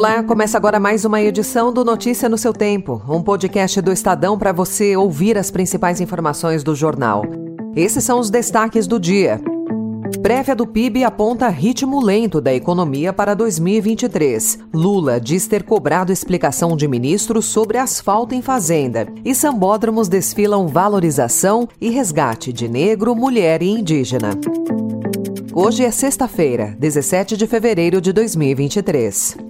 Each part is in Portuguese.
Olá, começa agora mais uma edição do Notícia no seu Tempo, um podcast do Estadão para você ouvir as principais informações do jornal. Esses são os destaques do dia. Prévia do PIB aponta ritmo lento da economia para 2023. Lula diz ter cobrado explicação de ministros sobre asfalto em fazenda. E sambódromos desfilam valorização e resgate de negro, mulher e indígena. Hoje é sexta-feira, 17 de fevereiro de 2023.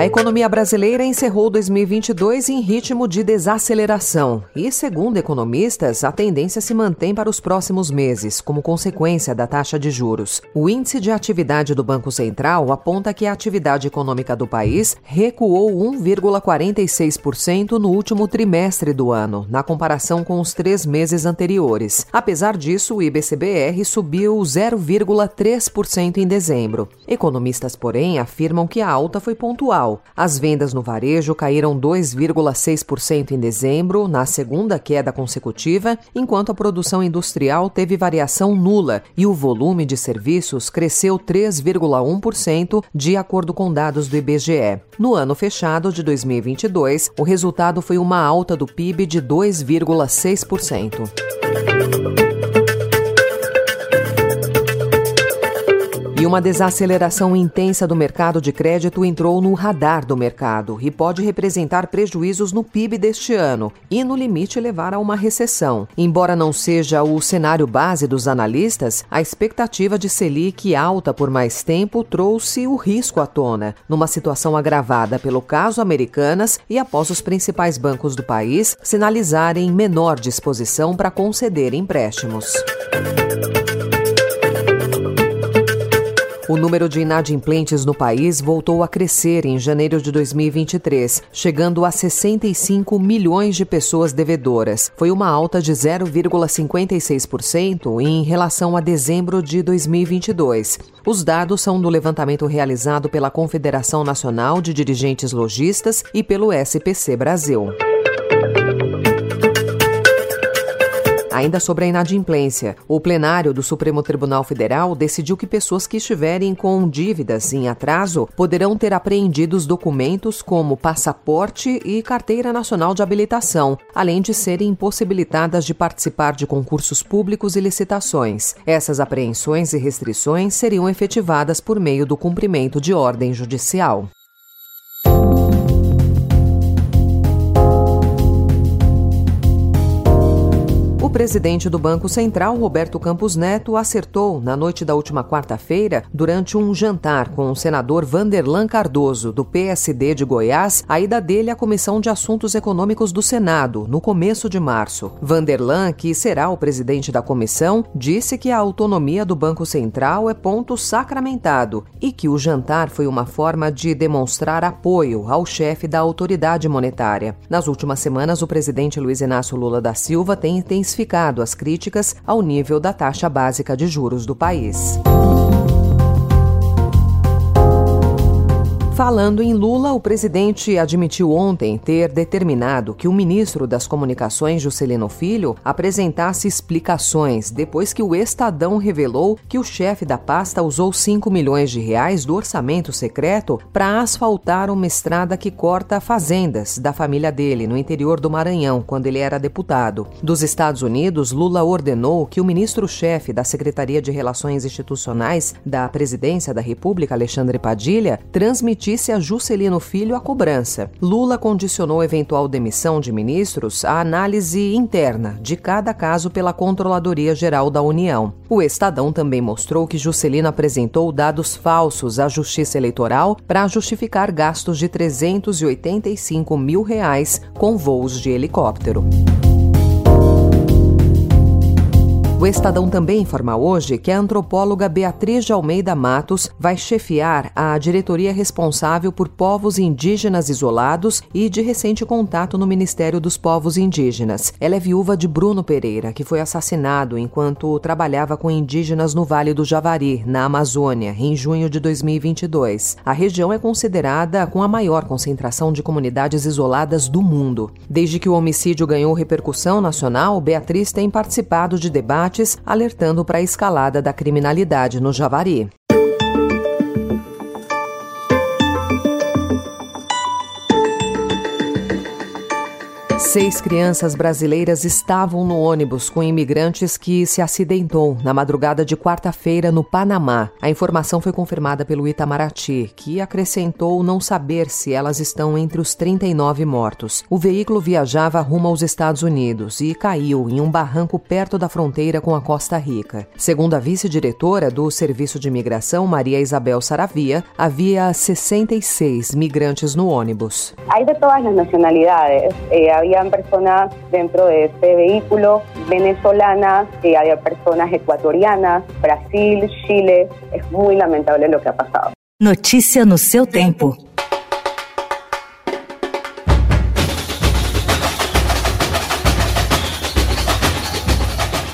A economia brasileira encerrou 2022 em ritmo de desaceleração e, segundo economistas, a tendência se mantém para os próximos meses, como consequência da taxa de juros. O índice de atividade do Banco Central aponta que a atividade econômica do país recuou 1,46% no último trimestre do ano, na comparação com os três meses anteriores. Apesar disso, o IBCBR subiu 0,3% em dezembro. Economistas, porém, afirmam que a alta foi pontual as vendas no varejo caíram 2,6% em dezembro, na segunda queda consecutiva, enquanto a produção industrial teve variação nula e o volume de serviços cresceu 3,1%, de acordo com dados do IBGE. No ano fechado de 2022, o resultado foi uma alta do PIB de 2,6%. E uma desaceleração intensa do mercado de crédito entrou no radar do mercado e pode representar prejuízos no PIB deste ano e, no limite, levar a uma recessão. Embora não seja o cenário base dos analistas, a expectativa de Selic alta por mais tempo trouxe o risco à tona, numa situação agravada pelo caso Americanas e após os principais bancos do país sinalizarem menor disposição para conceder empréstimos. O número de inadimplentes no país voltou a crescer em janeiro de 2023, chegando a 65 milhões de pessoas devedoras. Foi uma alta de 0,56% em relação a dezembro de 2022. Os dados são do levantamento realizado pela Confederação Nacional de Dirigentes Logistas e pelo SPC Brasil. Ainda sobre a inadimplência, o plenário do Supremo Tribunal Federal decidiu que pessoas que estiverem com dívidas em atraso poderão ter apreendidos documentos como passaporte e carteira nacional de habilitação, além de serem impossibilitadas de participar de concursos públicos e licitações. Essas apreensões e restrições seriam efetivadas por meio do cumprimento de ordem judicial. O presidente do Banco Central, Roberto Campos Neto, acertou na noite da última quarta-feira, durante um jantar com o senador Vanderlan Cardoso, do PSD de Goiás, a ida dele à Comissão de Assuntos Econômicos do Senado, no começo de março. Vanderlan, que será o presidente da comissão, disse que a autonomia do Banco Central é ponto sacramentado e que o jantar foi uma forma de demonstrar apoio ao chefe da autoridade monetária. Nas últimas semanas, o presidente Luiz Inácio Lula da Silva tem intensificado intensificado as críticas ao nível da taxa básica de juros do país. Falando em Lula, o presidente admitiu ontem ter determinado que o ministro das Comunicações, Juscelino Filho, apresentasse explicações depois que o Estadão revelou que o chefe da pasta usou 5 milhões de reais do orçamento secreto para asfaltar uma estrada que corta fazendas da família dele no interior do Maranhão, quando ele era deputado. Dos Estados Unidos, Lula ordenou que o ministro-chefe da Secretaria de Relações Institucionais da Presidência da República, Alexandre Padilha, transmitisse disse a Juscelino Filho a cobrança. Lula condicionou eventual demissão de ministros à análise interna de cada caso pela Controladoria Geral da União. O Estadão também mostrou que Juscelino apresentou dados falsos à Justiça Eleitoral para justificar gastos de 385 mil reais com voos de helicóptero. O Estadão também informa hoje que a antropóloga Beatriz de Almeida Matos vai chefiar a diretoria responsável por povos indígenas isolados e de recente contato no Ministério dos Povos Indígenas. Ela é viúva de Bruno Pereira, que foi assassinado enquanto trabalhava com indígenas no Vale do Javari, na Amazônia, em junho de 2022. A região é considerada com a maior concentração de comunidades isoladas do mundo. Desde que o homicídio ganhou repercussão nacional, Beatriz tem participado de debates debates, alertando para a escalada da criminalidade no Javari. Seis crianças brasileiras estavam no ônibus com imigrantes que se acidentou na madrugada de quarta-feira no Panamá. A informação foi confirmada pelo Itamaraty, que acrescentou não saber se elas estão entre os 39 mortos. O veículo viajava rumo aos Estados Unidos e caiu em um barranco perto da fronteira com a Costa Rica. Segundo a vice-diretora do Serviço de Imigração, Maria Isabel Saravia, havia 66 migrantes no ônibus. Há de todas as nacionalidades. Eh, havia personas dentro de este vehículo venezolanas, y hay personas ecuatorianas, Brasil, Chile. Es muy lamentable lo que ha pasado. Noticia no seu tempo.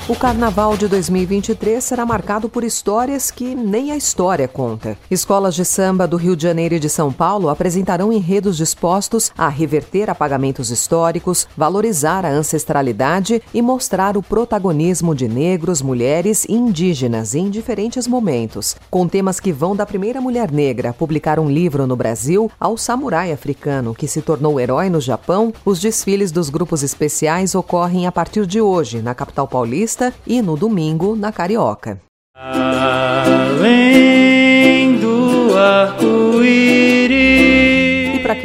O Carnaval de 2023 será marcado por histórias que nem a história conta. Escolas de samba do Rio de Janeiro e de São Paulo apresentarão enredos dispostos a reverter apagamentos históricos, valorizar a ancestralidade e mostrar o protagonismo de negros, mulheres e indígenas em diferentes momentos, com temas que vão da primeira mulher negra a publicar um livro no Brasil ao samurai africano que se tornou herói no Japão. Os desfiles dos grupos especiais ocorrem a partir de hoje na capital paulista sexta e no domingo na Carioca. Além do para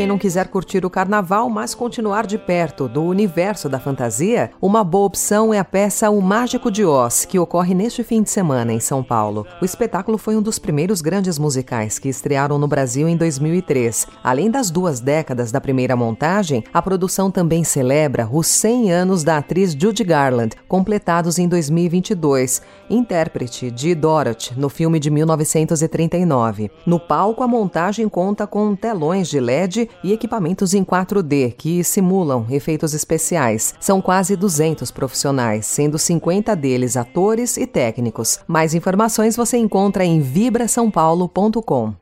quem não quiser curtir o carnaval, mas continuar de perto do universo da fantasia, uma boa opção é a peça O Mágico de Oz, que ocorre neste fim de semana em São Paulo. O espetáculo foi um dos primeiros grandes musicais que estrearam no Brasil em 2003. Além das duas décadas da primeira montagem, a produção também celebra os 100 anos da atriz Judy Garland, completados em 2022, intérprete de Dorothy no filme de 1939. No palco, a montagem conta com telões de LED e equipamentos em 4D que simulam efeitos especiais. São quase 200 profissionais, sendo 50 deles atores e técnicos. Mais informações você encontra em vibrasaopaulo.com.